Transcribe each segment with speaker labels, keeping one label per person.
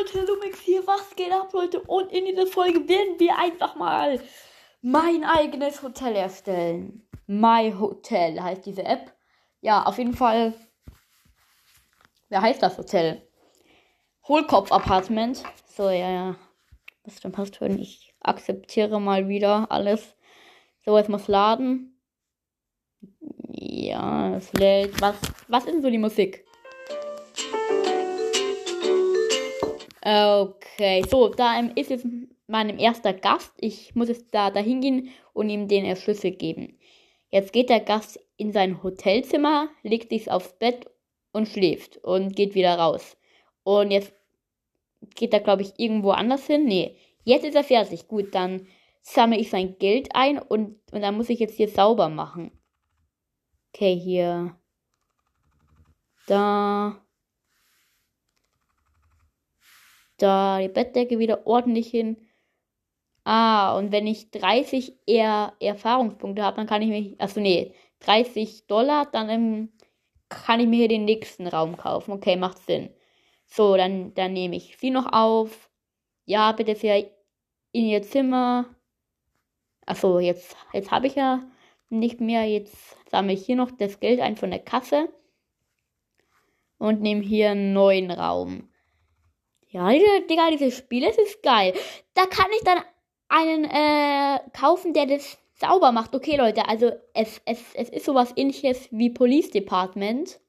Speaker 1: Leute, Lumix hier, was geht ab, Leute? Und in dieser Folge werden wir einfach mal mein eigenes Hotel erstellen. My Hotel heißt diese App. Ja, auf jeden Fall. Wer heißt das Hotel? Hohlkopf Apartment. So, ja, ja. Was ist denn passt wenn Ich akzeptiere mal wieder alles. So, jetzt muss laden. Ja, es lädt. Was, was ist denn so die Musik? Okay, so, da ist jetzt mein erster Gast. Ich muss jetzt da dahin gehen und ihm den Schlüssel geben. Jetzt geht der Gast in sein Hotelzimmer, legt sich aufs Bett und schläft und geht wieder raus. Und jetzt geht er, glaube ich, irgendwo anders hin. Nee, jetzt ist er fertig. Gut, dann sammle ich sein Geld ein und, und dann muss ich jetzt hier sauber machen. Okay, hier. Da. Da die Bettdecke wieder ordentlich hin. Ah, und wenn ich 30 eher Erfahrungspunkte habe, dann kann ich mir, achso nee, 30 Dollar, dann ähm, kann ich mir hier den nächsten Raum kaufen. Okay, macht Sinn. So, dann, dann nehme ich sie noch auf. Ja, bitte sehr in ihr Zimmer. Achso, jetzt, jetzt habe ich ja nicht mehr. Jetzt sammle ich hier noch das Geld ein von der Kasse. Und nehme hier einen neuen Raum. Ja, Digga, dieses Spiel, das ist geil. Da kann ich dann einen äh, kaufen, der das sauber macht. Okay, Leute, also es, es, es ist sowas ähnliches wie Police Department.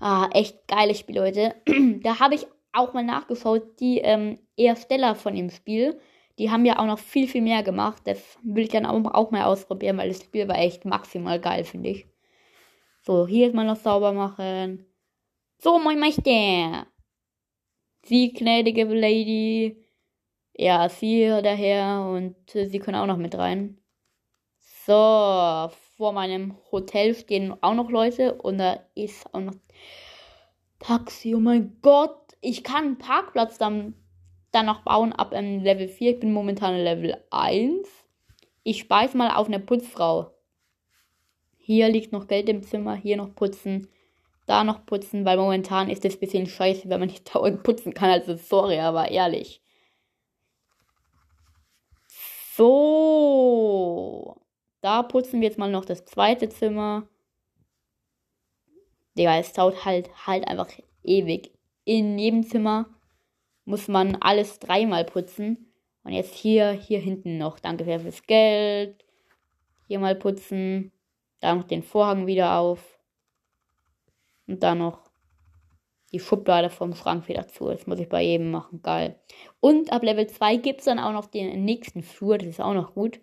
Speaker 1: Ah, echt geiles Spiel, Leute. da habe ich auch mal nachgeschaut, die ähm, Ersteller von dem Spiel. Die haben ja auch noch viel, viel mehr gemacht. Das will ich dann auch, auch mal ausprobieren, weil das Spiel war echt maximal geil, finde ich. So, hier ist mal noch sauber machen. So, moin Meister. Sie, gnädige Lady. Ja, sie daher und äh, sie können auch noch mit rein. So, vor meinem Hotel stehen auch noch Leute und da ist auch noch Taxi. Oh mein Gott, ich kann einen Parkplatz dann, dann noch bauen ab ähm, Level 4. Ich bin momentan Level 1. Ich speise mal auf eine Putzfrau. Hier liegt noch Geld im Zimmer, hier noch putzen da noch putzen, weil momentan ist es ein bisschen scheiße, wenn man nicht dauernd putzen kann. Also sorry, aber ehrlich. So. Da putzen wir jetzt mal noch das zweite Zimmer. Digga, es dauert halt, halt einfach ewig. In jedem Zimmer muss man alles dreimal putzen. Und jetzt hier, hier hinten noch. Danke fürs Geld. Hier mal putzen. Da noch den Vorhang wieder auf. Und dann noch die Schublade vom Schrank wieder zu. Das muss ich bei jedem machen. Geil. Und ab Level 2 gibt es dann auch noch den nächsten Flur. Das ist auch noch gut.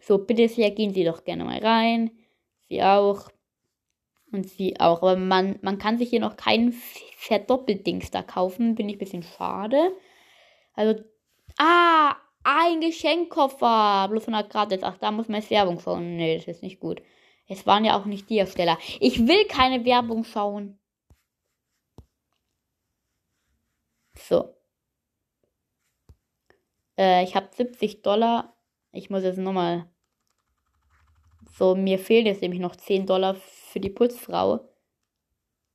Speaker 1: So, bitte sehr, gehen Sie doch gerne mal rein. Sie auch. Und sie auch. Aber man, man kann sich hier noch keinen Verdoppeldings da kaufen. Bin ich ein bisschen schade. Also, ah, ein Geschenkkoffer. Bloß 100 gratis. Ach, da muss man jetzt Werbung schauen. Nee, das ist nicht gut. Es waren ja auch nicht die Ersteller. Ich will keine Werbung schauen. So. Äh, ich habe 70 Dollar. Ich muss jetzt nochmal. So, mir fehlen jetzt nämlich noch 10 Dollar für die Putzfrau.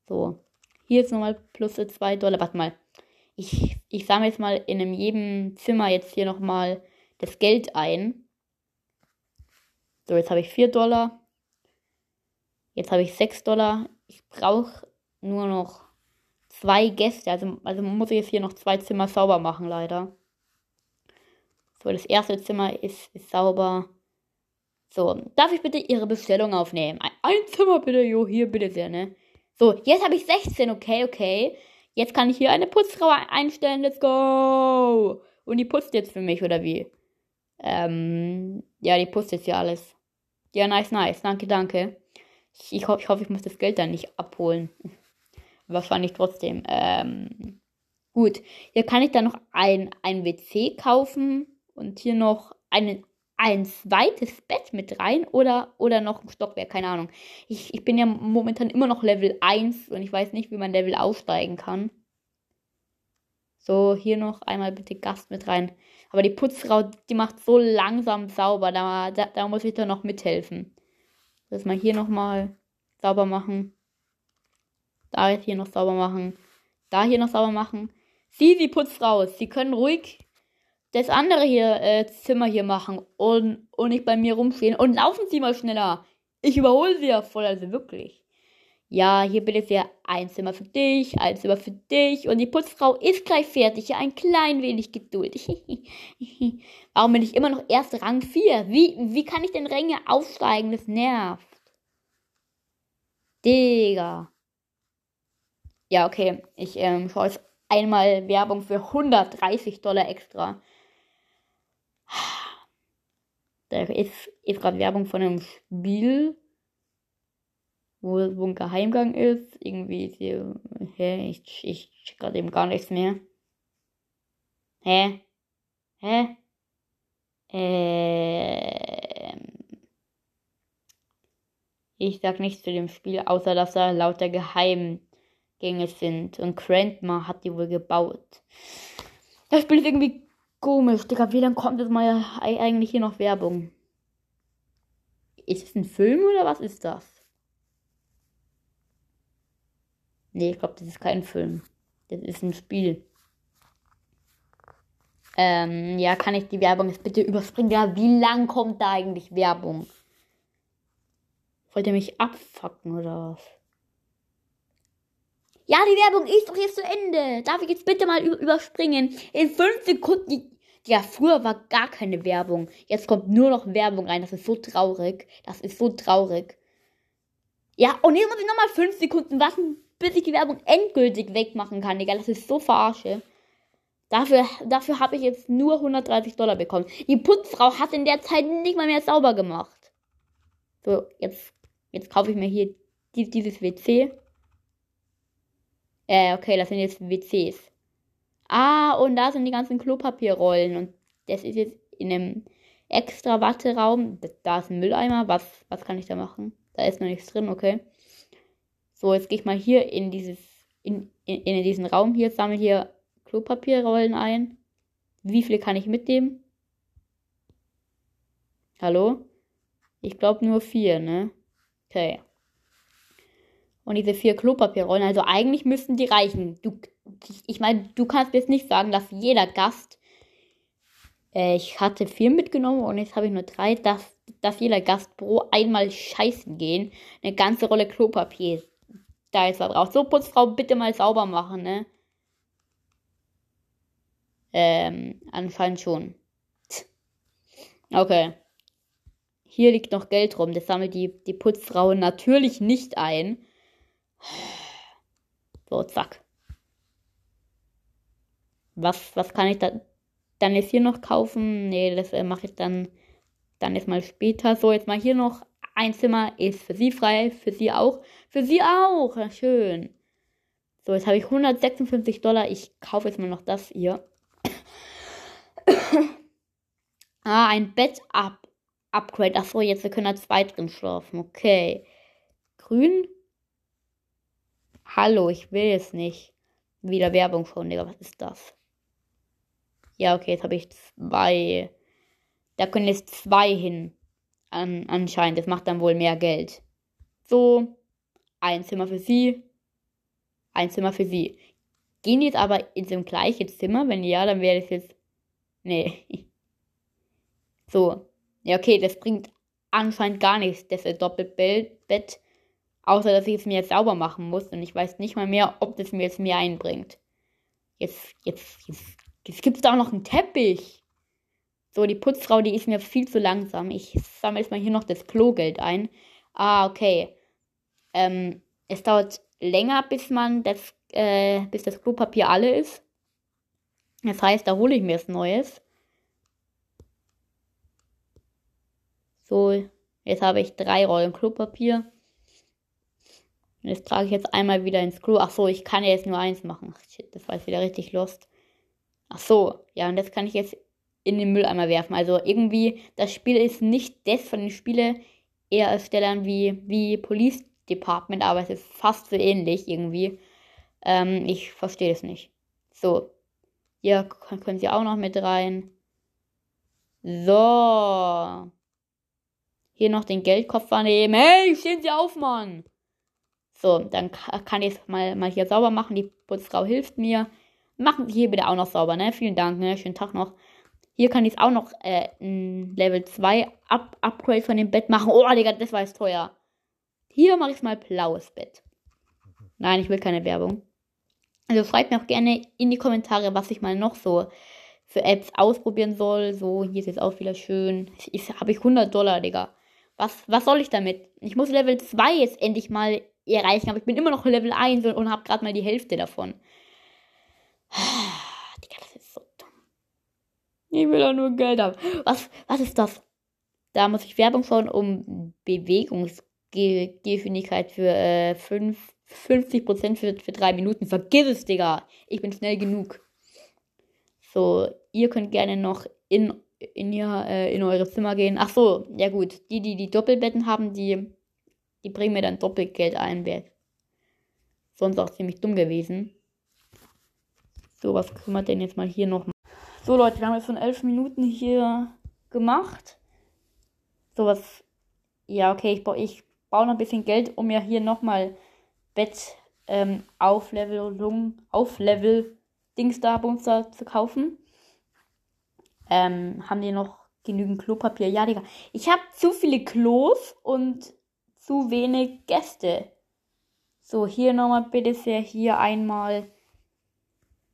Speaker 1: So. Hier ist nochmal plus 2 Dollar. Warte mal. Ich, ich sammle jetzt mal in einem jedem Zimmer jetzt hier nochmal das Geld ein. So, jetzt habe ich 4 Dollar. Jetzt habe ich 6 Dollar. Ich brauche nur noch zwei Gäste. Also, also muss ich jetzt hier noch zwei Zimmer sauber machen, leider. So, das erste Zimmer ist, ist sauber. So, darf ich bitte Ihre Bestellung aufnehmen? Ein, ein Zimmer bitte, jo, hier bitte sehr, ne? So, jetzt habe ich 16, okay, okay. Jetzt kann ich hier eine Putzfrau einstellen, let's go! Und die putzt jetzt für mich, oder wie? Ähm, ja, die putzt jetzt ja alles. Ja, nice, nice, danke, danke. Ich, hoffe, ich hoffe, ich muss das Geld dann nicht abholen. Wahrscheinlich trotzdem. Ähm, gut. Hier kann ich dann noch ein, ein WC kaufen und hier noch einen, ein zweites Bett mit rein oder, oder noch ein Stockwerk, keine Ahnung. Ich, ich bin ja momentan immer noch Level 1 und ich weiß nicht, wie man Level aussteigen kann. So, hier noch einmal bitte Gast mit rein. Aber die Putzfrau, die macht so langsam sauber, da, da, da muss ich dann noch mithelfen. Das mal hier nochmal sauber machen. Da jetzt hier noch sauber machen. Da hier noch sauber machen. Sie, die Putzfrau, Sie können ruhig das andere hier, äh, Zimmer hier machen und, und nicht bei mir rumstehen. Und laufen Sie mal schneller. Ich überhole Sie ja voll, also wirklich. Ja, hier bitte sehr ein Zimmer für dich, ein Zimmer für dich. Und die Putzfrau ist gleich fertig. Ja, ein klein wenig Geduld. Warum bin ich immer noch erst Rang 4? Wie, wie kann ich denn Ränge aufsteigen? Das nervt. Digga. Ja, okay. Ich ähm, schaue jetzt einmal Werbung für 130 Dollar extra. Da ist, ist gerade Werbung von einem Spiel, wo, wo ein Geheimgang ist. Irgendwie ist hier. Hä? Ich, ich check gerade eben gar nichts mehr. Hä? Hä? Ähm. Ich sag nichts zu dem Spiel, außer dass da lauter Geheimgänge sind. Und Grandma hat die wohl gebaut. Das Spiel ist irgendwie Komisch, Digga, wie lange kommt jetzt mal eigentlich hier noch Werbung? Ist es ein Film oder was ist das? Nee, ich glaube, das ist kein Film. Das ist ein Spiel. Ähm, ja, kann ich die Werbung jetzt bitte überspringen? Ja, wie lang kommt da eigentlich Werbung? Wollt ihr mich abfacken oder was? Ja, die Werbung ist doch jetzt zu Ende. Darf ich jetzt bitte mal überspringen? In fünf Sekunden. Ja, früher war gar keine Werbung. Jetzt kommt nur noch Werbung rein. Das ist so traurig. Das ist so traurig. Ja, und jetzt muss ich nochmal fünf Sekunden warten, bis ich die Werbung endgültig wegmachen kann, Digga. Das ist so verarsche. Dafür, dafür habe ich jetzt nur 130 Dollar bekommen. Die Putzfrau hat in der Zeit nicht mal mehr sauber gemacht. So, jetzt, jetzt kaufe ich mir hier dieses WC. Äh, okay, das sind jetzt WCs. Ah, und da sind die ganzen Klopapierrollen. Und das ist jetzt in einem extra Watteraum. Da ist ein Mülleimer. Was, was kann ich da machen? Da ist noch nichts drin, okay. So, jetzt gehe ich mal hier in dieses, in, in, in diesen Raum hier, sammle hier Klopapierrollen ein. Wie viele kann ich mitnehmen? Hallo? Ich glaube nur vier, ne? Okay. Und diese vier Klopapierrollen, also eigentlich müssten die reichen. Du, ich meine, du kannst jetzt nicht sagen, dass jeder Gast, äh, ich hatte vier mitgenommen und jetzt habe ich nur drei, dass, dass jeder Gast pro einmal scheißen gehen, eine ganze Rolle Klopapier da ist was drauf. So, Putzfrau, bitte mal sauber machen, ne? Ähm, anscheinend schon. Okay. Hier liegt noch Geld rum. Das sammelt die, die Putzfrau natürlich nicht ein. So, zack. Was, was kann ich da dann jetzt hier noch kaufen? Nee, das äh, mache ich dann, dann jetzt mal später. So, jetzt mal hier noch ein Zimmer ist für sie frei, für sie auch. Für sie auch. Schön. So, jetzt habe ich 156 Dollar. Ich kaufe jetzt mal noch das hier. ah, ein Bett-Upgrade. Achso, jetzt können da zwei drin schlafen. Okay. Grün. Hallo, ich will es nicht. Wieder Werbung schon, Digga. Was ist das? Ja, okay, jetzt habe ich zwei. Da können jetzt zwei hin. An, anscheinend. Das macht dann wohl mehr Geld. So. Ein Zimmer für sie. Ein Zimmer für sie. Gehen die jetzt aber in dem gleichen Zimmer? Wenn ja, dann wäre das jetzt. Nee. So. Ja, okay, das bringt anscheinend gar nichts, das Doppelbett. Außer, dass ich es mir jetzt sauber machen muss und ich weiß nicht mal mehr, ob das mir jetzt mehr einbringt. Jetzt, jetzt, jetzt, jetzt gibt es da auch noch einen Teppich. So, die Putzfrau, die ist mir viel zu langsam. Ich sammle jetzt mal hier noch das Klogeld ein. Ah, okay. Ähm, es dauert länger, bis man das, äh, bis das Klopapier alle ist. Das heißt, da hole ich mir das Neues. So, jetzt habe ich drei Rollen Klopapier. Und das trage ich jetzt einmal wieder ins Klo. Ach so, ich kann ja jetzt nur eins machen. Ach, shit, das war jetzt wieder richtig lost. Ach so, ja, und das kann ich jetzt in den Mülleimer werfen. Also irgendwie, das Spiel ist nicht das von den Spiele-Erstellern wie, wie Police Department, aber es ist fast so ähnlich irgendwie. Ähm, ich verstehe es nicht. So. Hier können sie auch noch mit rein. So. Hier noch den Geldkoffer nehmen. Hey, stehen Sie auf, Mann! So, dann kann ich es mal, mal hier sauber machen. Die Putzfrau hilft mir. machen Sie hier bitte auch noch sauber, ne? Vielen Dank, ne? Schönen Tag noch. Hier kann ich auch noch äh, ein Level 2 Up Upgrade von dem Bett machen. Oh, Digga, das war jetzt teuer. Hier mache ich mal blaues Bett. Nein, ich will keine Werbung. Also schreibt mir auch gerne in die Kommentare, was ich mal noch so für Apps ausprobieren soll. So, hier ist jetzt auch wieder schön. Habe ich 100 Dollar, Digga. Was, was soll ich damit? Ich muss Level 2 jetzt endlich mal erreichen, aber ich bin immer noch Level 1 und, und habe gerade mal die Hälfte davon. Digga, das ist so dumm. Ich will doch nur Geld haben. Was, was ist das? Da muss ich Werbung schauen, um Bewegungsgeschwindigkeit für äh, 5, 50% für, für 3 Minuten. Vergiss es, Digga. Ich bin schnell genug. So, ihr könnt gerne noch in, in, ihr, äh, in eure Zimmer gehen. Ach so, ja gut. Die, die die Doppelbetten haben, die, die bringen mir dann Doppelgeld ein. Wäre sonst auch ziemlich dumm gewesen. So, was kümmert denn jetzt mal hier noch? So, Leute, wir haben jetzt schon elf Minuten hier gemacht. So was. Ja, okay, ich, baue, ich baue noch ein bisschen Geld, um ja hier nochmal Bett ähm, Auflevelung, Auflevel Dings da Bumster zu kaufen. Ähm, haben die noch genügend Klopapier? Ja, Digga. Ich habe zu viele Klos und zu wenig Gäste. So, hier nochmal bitte sehr. Hier einmal.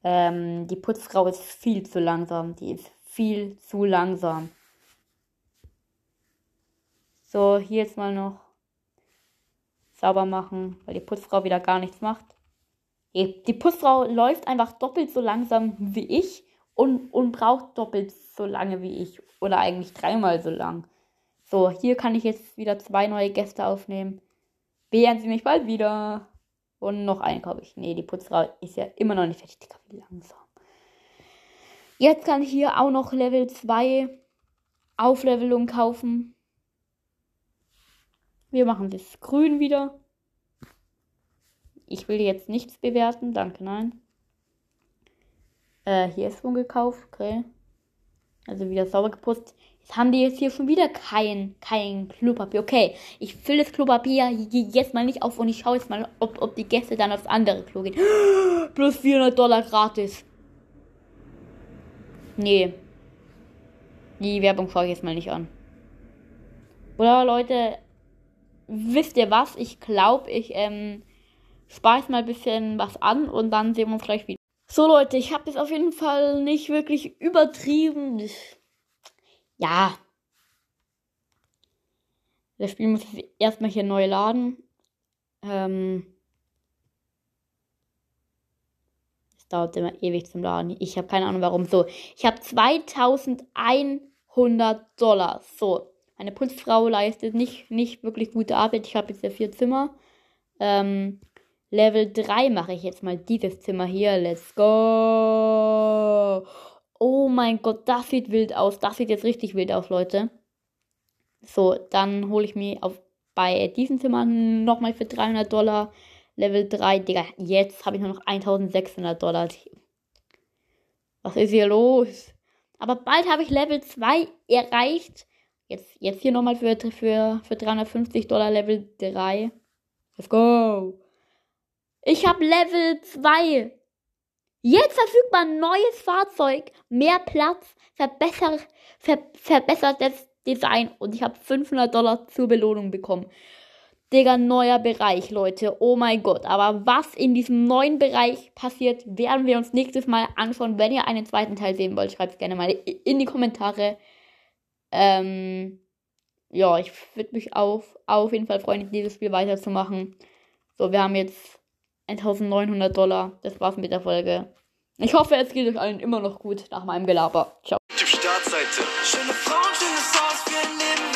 Speaker 1: Ähm, die Putzfrau ist viel zu langsam. Die ist viel zu langsam. So, hier jetzt mal noch sauber machen, weil die Putzfrau wieder gar nichts macht. Die Putzfrau läuft einfach doppelt so langsam wie ich und, und braucht doppelt so lange wie ich. Oder eigentlich dreimal so lang. So, hier kann ich jetzt wieder zwei neue Gäste aufnehmen. Wehren sie mich bald wieder. Und noch einen kaufe ich. Nee, die Putzfrau ist ja immer noch nicht fertig. Digga, wie langsam. Jetzt kann ich hier auch noch Level 2 Auflevelung kaufen. Wir machen das grün wieder. Ich will jetzt nichts bewerten. Danke, nein. Äh, hier ist schon gekauft. Okay. Also wieder sauber geputzt. Jetzt haben die jetzt hier schon wieder kein, kein Klopapier. Okay, ich fülle das Klopapier jetzt mal nicht auf und ich schaue jetzt mal, ob, ob die Gäste dann aufs andere Klo gehen. Plus 400 Dollar gratis. Nee. Die Werbung schaue ich jetzt mal nicht an. Oder Leute, wisst ihr was? Ich glaube, ich ähm, speise mal ein bisschen was an und dann sehen wir uns gleich wieder. So Leute, ich habe das auf jeden Fall nicht wirklich übertrieben. Ja. Das Spiel muss ich erstmal hier neu laden. Ähm. Es dauert immer ewig zum Laden. Ich habe keine Ahnung warum. So, ich habe 2100 Dollar. So, meine Putzfrau leistet nicht, nicht wirklich gute Arbeit. Ich habe jetzt ja vier Zimmer. Ähm, Level 3 mache ich jetzt mal dieses Zimmer hier. Let's go. Oh mein Gott, das sieht wild aus. Das sieht jetzt richtig wild aus, Leute. So, dann hole ich mir auf, bei diesem Zimmer nochmal für 300 Dollar Level 3. Digga, jetzt habe ich nur noch 1600 Dollar. Was ist hier los? Aber bald habe ich Level 2 erreicht. Jetzt, jetzt hier nochmal für, für, für 350 Dollar Level 3. Let's go. Ich habe Level 2. Jetzt verfügbar neues Fahrzeug, mehr Platz, verbesser, ver, verbessertes Design und ich habe 500 Dollar zur Belohnung bekommen. Digga, neuer Bereich, Leute. Oh mein Gott. Aber was in diesem neuen Bereich passiert, werden wir uns nächstes Mal anschauen. Wenn ihr einen zweiten Teil sehen wollt, schreibt es gerne mal in die Kommentare. Ähm, ja, ich würde mich auf, auf jeden Fall freuen, dieses Spiel weiterzumachen. So, wir haben jetzt 1900 Dollar. Das war's mit der Folge. Ich hoffe, es geht euch allen immer noch gut nach meinem Gelaber. Ciao. Startseite. Schöne Frauen, schöne Songs, wir nehmen